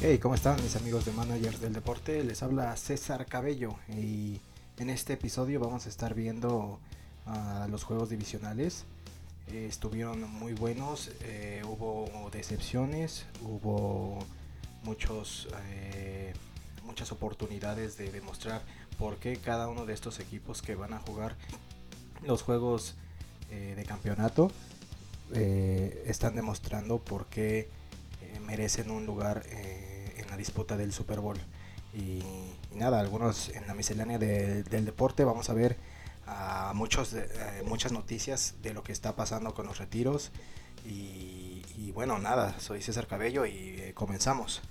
Hey, ¿cómo están mis amigos de Managers del Deporte? Les habla César Cabello y en este episodio vamos a estar viendo a los juegos divisionales. Eh, estuvieron muy buenos, eh, hubo decepciones, hubo muchos, eh, muchas oportunidades de demostrar por qué cada uno de estos equipos que van a jugar los juegos de campeonato están demostrando por qué merecen un lugar en la disputa del Super Bowl. Y, nada, algunos en la miscelánea del deporte vamos a ver muchos, eh, muchas noticias de lo que está pasando con los retiros. Y, bueno, nada, soy César Cabello y eh, comenzamos.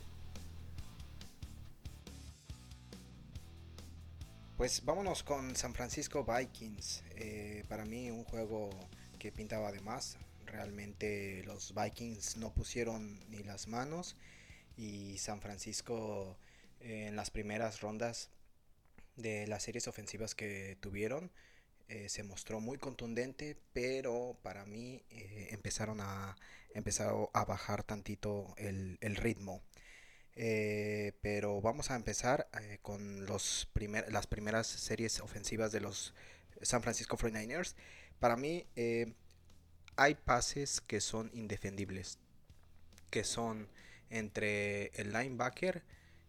Pues vámonos con San Francisco Vikings. Eh, para mí un juego que pintaba de más. Realmente los Vikings no pusieron ni las manos y San Francisco en las primeras rondas de las series ofensivas que tuvieron eh, se mostró muy contundente, pero para mí eh, empezaron a, empezaron a bajar tantito el, ritmo. Eh, pero vamos a empezar con los primer, las primeras series ofensivas de los San Francisco 49ers. Para mí hay pases que son indefendibles, que son entre el linebacker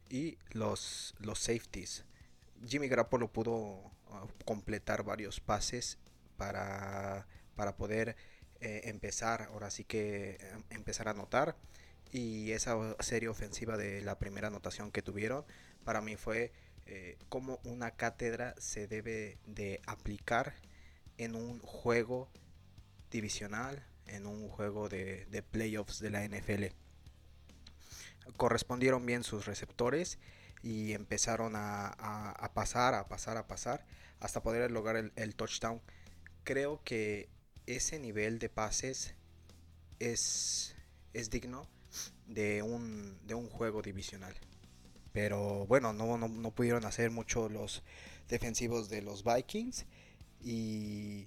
y los, los safeties. Jimmy Garoppolo pudo uh, completar varios pases para, para poder eh, empezar, ahora sí que em, empezar a anotar. Y esa serie ofensiva de la primera anotación que tuvieron, para mí fue eh, como una cátedra se debe de aplicar en un juego divisional, en un juego de, playoffs de la NFL. Correspondieron bien sus receptores y empezaron a, pasar, a pasar, a pasar hasta poder lograr el, touchdown. Creo que ese nivel de pases es, es digno de un, de un juego divisional. Pero bueno, no, no, pudieron hacer mucho los defensivos de los Vikings. Y,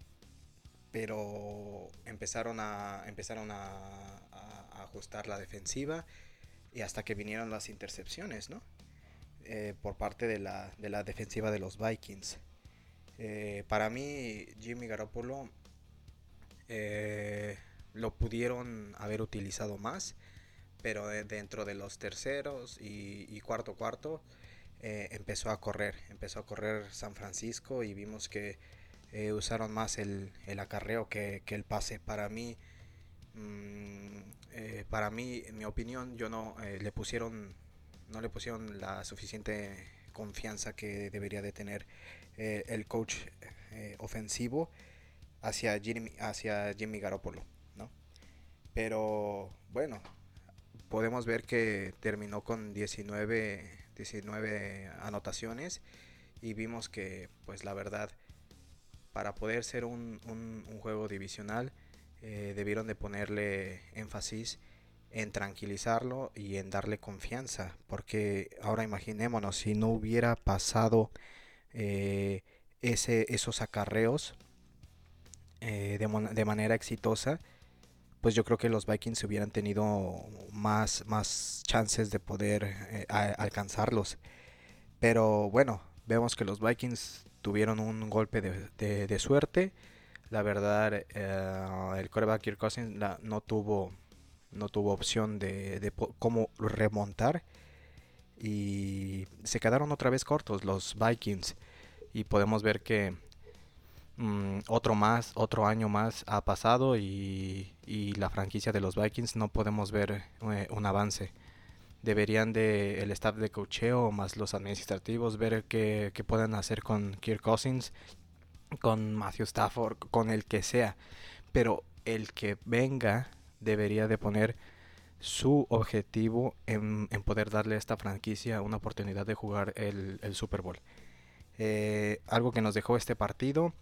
pero empezaron a, empezaron a, ajustar la defensiva y hasta que vinieron las intercepciones, ¿no? Eh, por parte de la, de la, defensiva de los Vikings. Eh, para mí, Jimmy Garoppolo eh, lo pudieron haber utilizado más, pero dentro de los terceros y, cuarto cuarto empezó a correr, empezó a correr San Francisco y vimos que usaron más el, el acarreo que, que, el pase. Para mí, mm, para mí, en mi opinión, yo no le pusieron no le pusieron la suficiente confianza que debería de tener eh, el coach eh, ofensivo hacia Jimmy, hacia Jimmy Garoppolo, ¿no? Pero bueno, podemos ver que terminó con 19, 19 anotaciones y vimos que pues la verdad para poder ser un, juego divisional eh, debieron de ponerle énfasis en tranquilizarlo y en darle confianza. Porque ahora imaginémonos, si no hubiera pasado eh, ese, esos acarreos eh, de, manera exitosa, pues yo creo que los Vikings hubieran tenido más, más chances de poder eh, alcanzarlos. Pero bueno, vemos que los Vikings tuvieron un golpe de, suerte. La verdad, el coreback Kirk Cousins no tuvo no tuvo opción de, cómo remontar y se quedaron otra vez cortos los Vikings y podemos ver que mm, otro más otro año más ha pasado y, la franquicia de los Vikings no podemos ver eh, un avance deberían de el staff de cocheo más los administrativos ver qué, qué pueden hacer con Kirk Cousins con Matthew Stafford con el que sea pero el que venga debería de poner su objetivo en, poder darle a esta franquicia una oportunidad de jugar el, Super Bowl. Eh, algo que nos dejó este partido,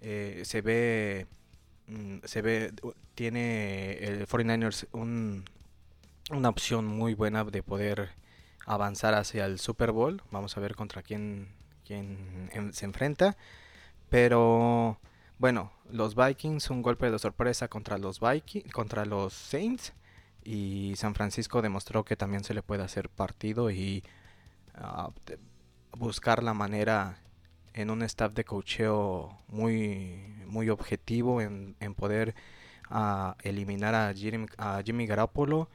eh, se ve, mm, se ve, tiene el 49ers una opción muy buena de poder avanzar hacia el Super Bowl. Vamos a ver contra quién, quien se enfrenta. Pero bueno, los Vikings un golpe de sorpresa contra los Vikings, contra los Saints y San Francisco demostró que también se le puede hacer partido y ah, buscar la manera en un staff de cocheo muy muy objetivo en, poder ah, eliminar a Jimmy, a Jimmy Garoppolo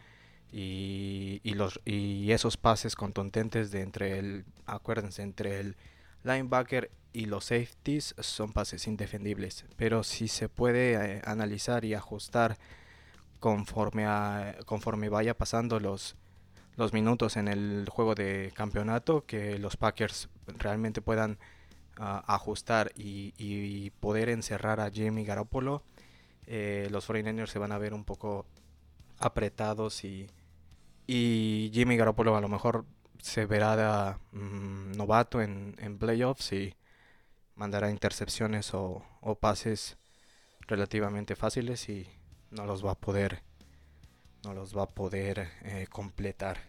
y, los, y esos pases contundentes de entre el, acuérdense, entre el linebacker y los safeties son pases indefendibles. Pero si se puede eh, analizar y ajustar conforme, a, conforme vaya pasando los, los minutos en el juego de campeonato, que los Packers realmente puedan ajustar y, poder encerrar a Jimmy Garoppolo, eh, los 49ers se van a ver un poco apretados y, y Jimmy Garoppolo a lo mejor se verá mm, novato en, playoffs y mandará intercepciones o, pases relativamente fáciles y no los va a poder no los va a poder eh, completar.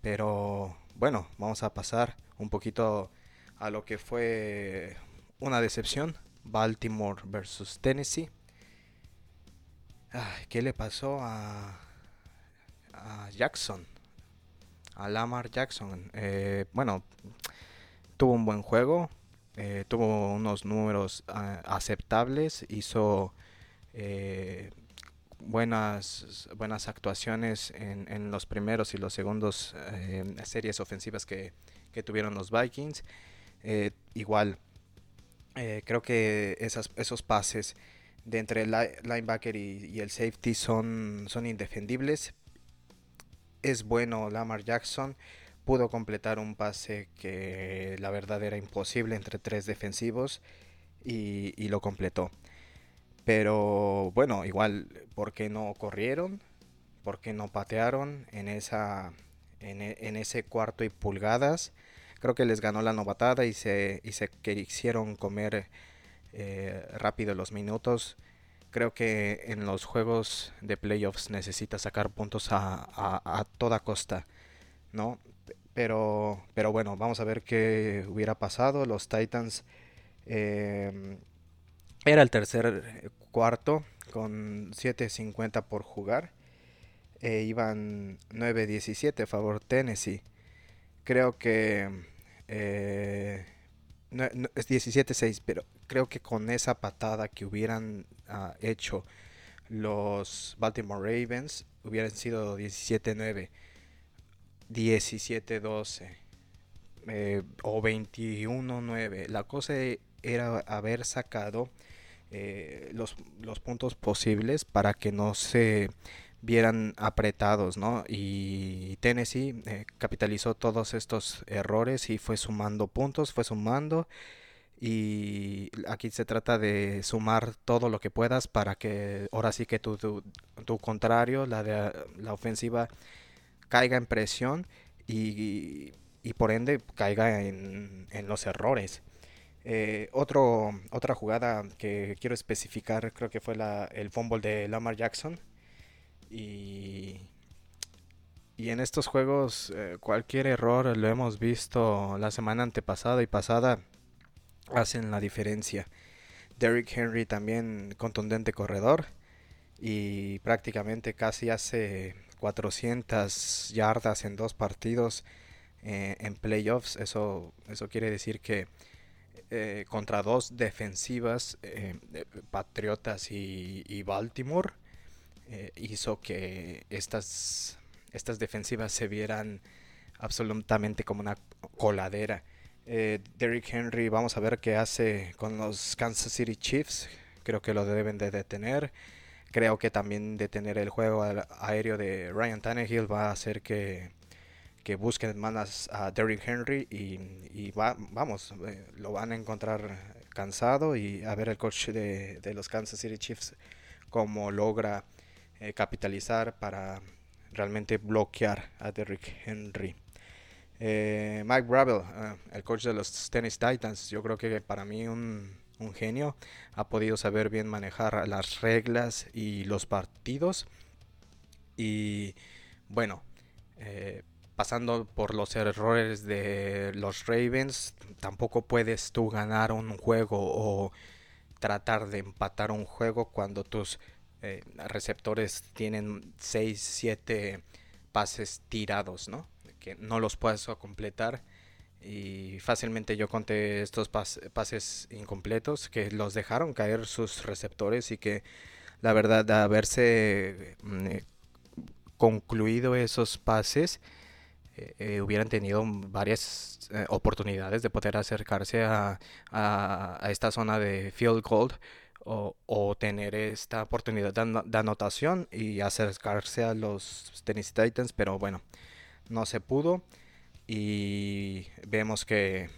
Pero bueno vamos a pasar un poquito a lo que fue una decepción Baltimore versus Tennessee ¿qué le pasó a a Jackson, a Lamar Jackson. Eh, bueno, tuvo un buen juego, eh, tuvo unos números ah, aceptables, hizo eh, buenas, buenas actuaciones en, los primeros y los segundos series ofensivas que, tuvieron los Vikings. Igual, creo que esas, esos pases de entre el linebacker y, y, el safety son, son indefendibles, es bueno Lamar Jackson. Pudo completar un pase que la verdad era imposible entre tres defensivos y, lo completó. Pero bueno, igual, ¿por qué no corrieron? ¿Por qué no patearon en, esa, en, e, ese cuarto y pulgadas? Creo que les ganó la novatada y se, y se quisieron comer eh, rápido los minutos creo que en los juegos de playoffs necesita sacar puntos a, toda costa, ¿no? Pero, pero bueno, vamos a ver qué hubiera pasado. Los Titans em, era el tercer cuarto con 7.50 por jugar. E iban 9-17 a favor Tennessee. Creo que eh, es 17-6, pero creo que con esa patada que hubieran ah, hecho los Baltimore Ravens, hubieran sido 17-9, 17-12 eh, o 21-9. La cosa era haber sacado eh, los, los puntos posibles para que no se vieran apretados, ¿no? Y Tennessee eh, capitalizó todos estos errores y fue sumando puntos, fue sumando. Y aquí se trata de sumar todo lo que puedas para que ahora sí que tu, tu, contrario, la, de, la ofensiva, caiga en presión y, por ende caiga en, los errores. Eh, otra jugada que quiero especificar creo que fue la, el fumble de Lamar Jackson y, y en estos juegos eh, cualquier error lo hemos visto la semana antepasada y pasada hacen la diferencia. Derrick Henry también contundente corredor y prácticamente casi hace 400 yardas en dos partidos eh, en playoffs. Eso, eso quiere decir que eh, contra dos defensivas, Patriotas y Baltimore, eh, hizo que estas, estas defensivas se vieran absolutamente como una coladera. Eh, Derrick Henry, vamos a ver qué hace con los Kansas City Chiefs. Creo que lo deben de detener. Creo que también detener el juego aéreo de Ryan Tannehill va a hacer que, que busquen más a Derrick Henry y, va, vamos, eh, lo van a encontrar cansado y a ver el coach de, de los Kansas City Chiefs cómo logra eh, capitalizar para realmente bloquear a Derrick Henry. Eh, Mike Bravel, eh, el coach de los Tennis Titans, yo creo que para mí un, genio, ha podido saber bien manejar las reglas y los partidos. Y bueno, pasando por los errores de los Ravens, tampoco puedes tú ganar un juego o tratar de empatar un juego cuando tus eh, receptores tienen 6, 7 pases tirados, ¿no? Que no los puedes completar. Y fácilmente yo conté estos pases incompletos que los dejaron caer sus receptores y que la verdad de haberse mm, eh, concluido esos pases eh, hubieran tenido varias oportunidades de poder acercarse a, a, esta zona de field goal o, tener esta oportunidad de, anotación y acercarse a los Tennessee Titans, pero bueno, no se pudo y vemos que,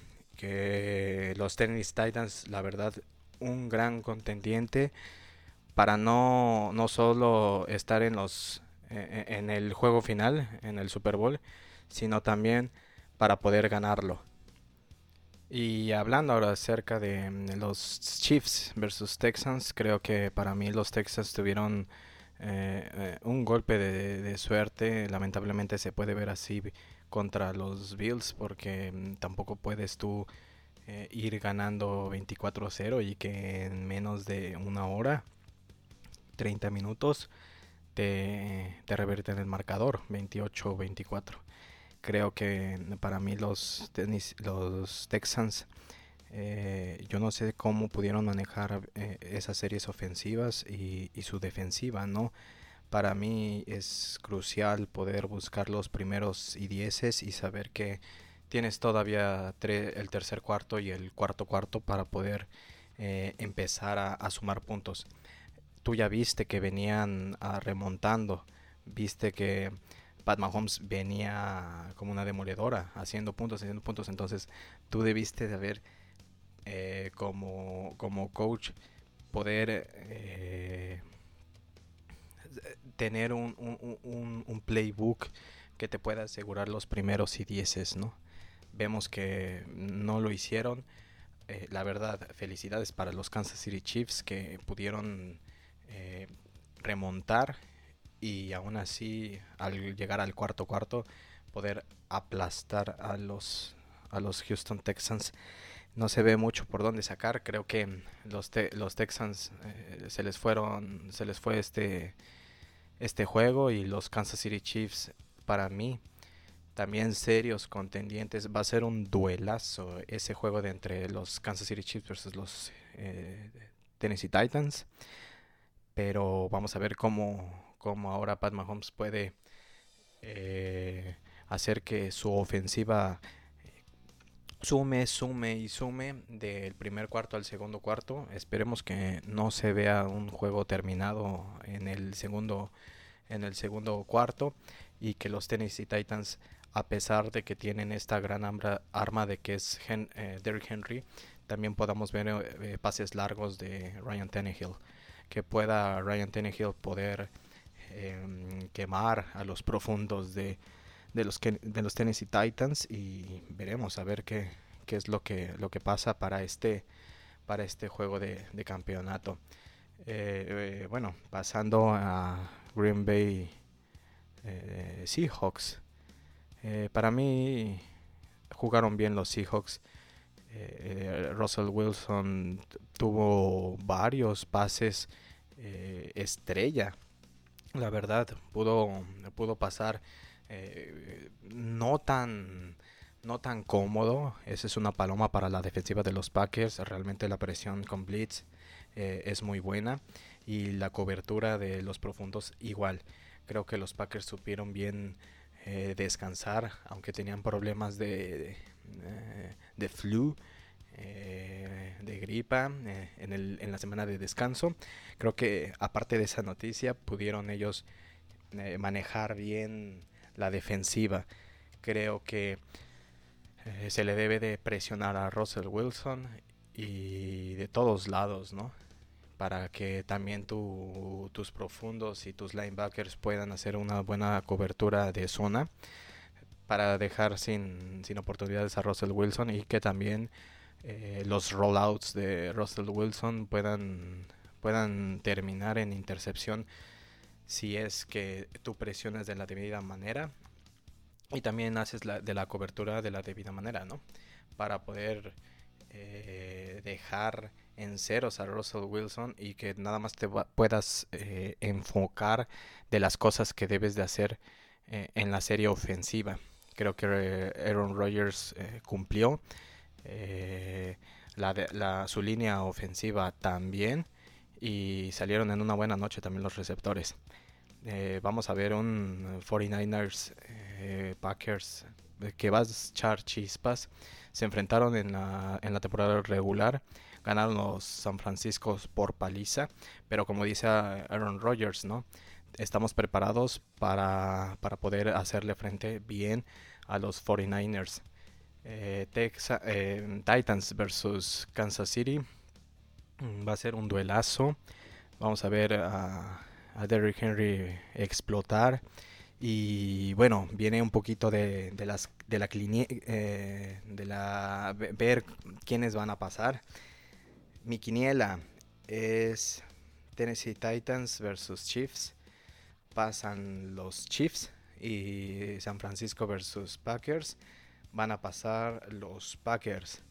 los Tennessee Titans, la verdad, un gran contendiente para no, no solo estar en los e, e, en el juego final, en el Super Bowl, sino también para poder ganarlo. Y hablando ahora acerca de mm, los Chiefs versus Texans, creo que para mí los Texans tuvieron eh, eh, un golpe de, suerte. Lamentablemente se puede ver así contra los Bills porque mm, tampoco puedes tú eh, ir ganando 24-0 y que en menos de una hora, 30 minutos, te, te reverten el marcador 28-24 creo que para mí los, los Texans, eh, yo no sé cómo pudieron manejar eh, esas series ofensivas y, su defensiva, ¿no? Para mí es crucial poder buscar los primeros y dieces y saber que tienes todavía el tercer cuarto y el cuarto cuarto para poder eh, empezar a, sumar puntos. Tú ya viste que venían ah, remontando, viste que Pat Mahomes venía como una demoledora, haciendo puntos, haciendo puntos. Entonces tú debiste de haber, eh, como, como coach, poder eh, tener un, un, playbook que te pueda asegurar los primeros y dieces, ¿no? Vemos que no lo hicieron. Eh, la verdad, felicidades para los Kansas City Chiefs que pudieron remontar y aún así al llegar al cuarto cuarto poder aplastar a los a los Houston Texans. No se ve mucho por dónde sacar. Creo que los los Texans eh, se les fueron se les fue este este juego y los Kansas City Chiefs para mí también serios contendientes. Va a ser un duelazo ese juego de entre los Kansas City Chiefs versus los eh, Tennessee Titans. Pero vamos a ver cómo como ahora Pat Mahomes puede eh, hacer que su ofensiva eh, sume, sume y sume del primer cuarto al segundo cuarto. Esperemos que no se vea un juego terminado en el segundo en el segundo cuarto y que los Tennessee Titans a pesar de que tienen esta gran arma de que es eh, Derrick Henry, también podamos ver pases largos de Ryan Tannehill, que pueda Ryan Tannehill poder Em, quemar a los profundos de, de, los, de los Tennessee Titans y veremos a ver qué, qué es lo que, lo que pasa para este, para este juego de, campeonato. Eh, eh, bueno, pasando a Green Bay eh, Seahawks. para mí jugaron bien los Seahawks. Russell Wilson tuvo varios pases estrella la verdad pudo, pudo pasar eh, no tan no tan cómodo. Esa es una paloma para la defensiva de los Packers. Realmente la presión con Blitz eh, es muy buena y la cobertura de los profundos igual. Creo que los Packers supieron bien eh, descansar, aunque tenían problemas de, de, de flu. Eh, de gripa eh, en, el, en la semana de descanso. Creo que aparte de esa noticia pudieron ellos eh, manejar bien la defensiva. Creo que se le debe de presionar a Russell Wilson y de todos lados, ¿no? Para que también tus profundos y tus linebackers puedan hacer una buena cobertura de zona para dejar sin, sin oportunidades a Russell Wilson y que también eh, los rollouts de Russell Wilson puedan, puedan terminar en intercepción si es que tú presionas de la debida manera y también haces la, de la cobertura de la debida manera, ¿no? Para poder eh, dejar en ceros a Russell Wilson y que nada más te puedas eh, enfocar de las cosas que debes de hacer en la serie ofensiva. Creo que Aaron Rodgers cumplió. La, la, su línea ofensiva también. Y salieron en una buena noche también los receptores. vamos a ver un 49ers Packers que va a echar chispas. Se enfrentaron en la, en la temporada regular. Ganaron los San Francisco por paliza. Pero como dice Aaron Rodgers, ¿no? Estamos preparados para, para poder hacerle frente bien a los 49ers. Eh, eh, Titans versus Kansas City. Va a ser un duelazo. Vamos a ver a, Derrick Henry explotar. Y bueno, viene un poquito de, de las de la eh, de la ver quiénes van a pasar. Mi quiniela es Tennessee Titans versus Chiefs. Pasan los Chiefs y San Francisco versus Packers. Van a pasar los Packers.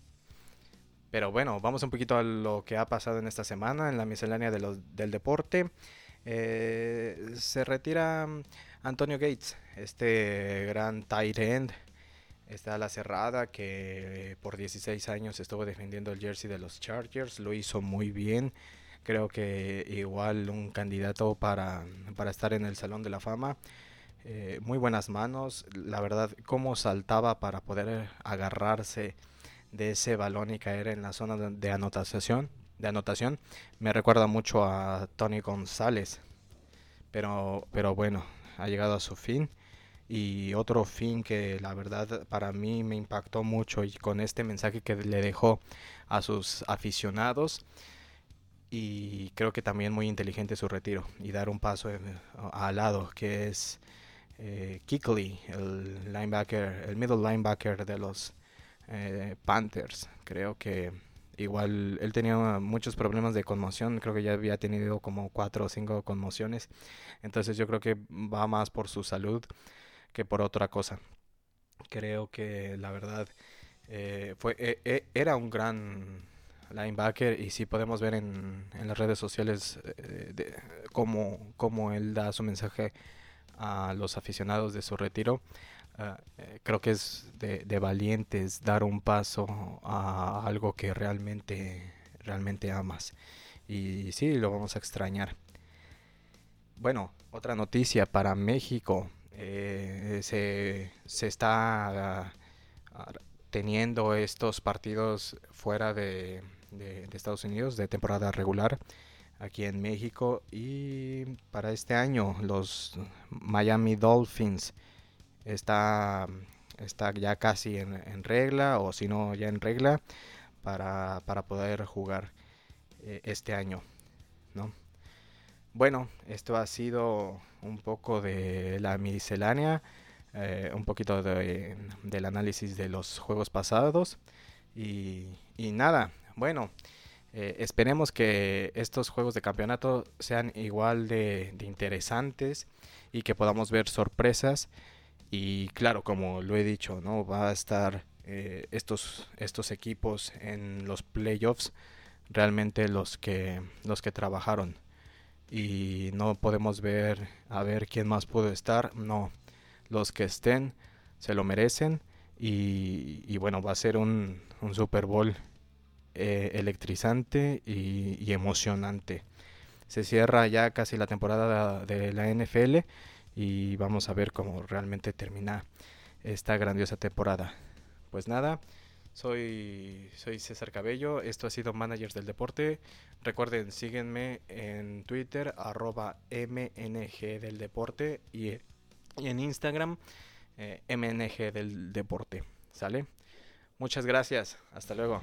Pero bueno, vamos un poquito a lo que ha pasado en esta semana en la miscelánea del deporte. Eh, se retira Antonio Gates, este gran tight end, está la cerrada que por 16 años estuvo defendiendo el jersey de los Chargers, lo hizo muy bien. Creo que igual un candidato para, para estar en el Salón de la Fama. Eh, muy buenas manos, la verdad, cómo saltaba para poder agarrarse de ese balón y caer en la zona de anotación, de anotación. Me recuerda mucho a Tony González, pero, pero bueno, ha llegado a su fin. Y otro fin que la verdad para mí me impactó mucho y con este mensaje que le dejó a sus aficionados. Y creo que también muy inteligente su retiro y dar un paso al lado, que es eh, Kickley, el linebacker, el middle linebacker de los eh, Panthers. Creo que igual él tenía muchos problemas de conmoción, creo que ya había tenido como cuatro o cinco conmociones, entonces yo creo que va más por su salud que por otra cosa. Creo que la verdad eh, fue e, e, era un gran linebacker y si podemos ver en, las redes sociales eh, cómo, cómo él da su mensaje a los aficionados de su retiro. Ah, eh, creo que es de, valientes dar un paso a algo que realmente, realmente amas. Y sí, lo vamos a extrañar. Bueno, otra noticia para México. Eh, se, se, está ah, teniendo estos partidos fuera de Estados Unidos de temporada regular aquí en México y para este año los Miami Dolphins está, está ya casi en, regla o si no ya en regla para, poder jugar eh, este año. ¿no? Bueno, esto ha sido un poco de la miscelánea, eh, un poquito de, del análisis de los juegos pasados y nada, bueno. Eh, esperemos que estos juegos de campeonato sean igual de, interesantes y que podamos ver sorpresas y claro, como lo he dicho, ¿no? Va a estar eh, estos, estos equipos en los playoffs realmente los que, los que trabajaron. Y no podemos ver a ver quién más pudo estar. No, los que estén se lo merecen. Y, bueno, va a ser un, un Super Bowl eh, electrizante y, emocionante. Se cierra ya casi la temporada de la NFL y vamos a ver cómo realmente termina esta grandiosa temporada. Pues nada, soy, soy César Cabello, esto ha sido Managers del Deporte. Recuerden, síguenme en Twitter, arroba MNG del Deporte y, en Instagram, eh, MNG del Deporte. ¿Sale? Muchas gracias, hasta luego.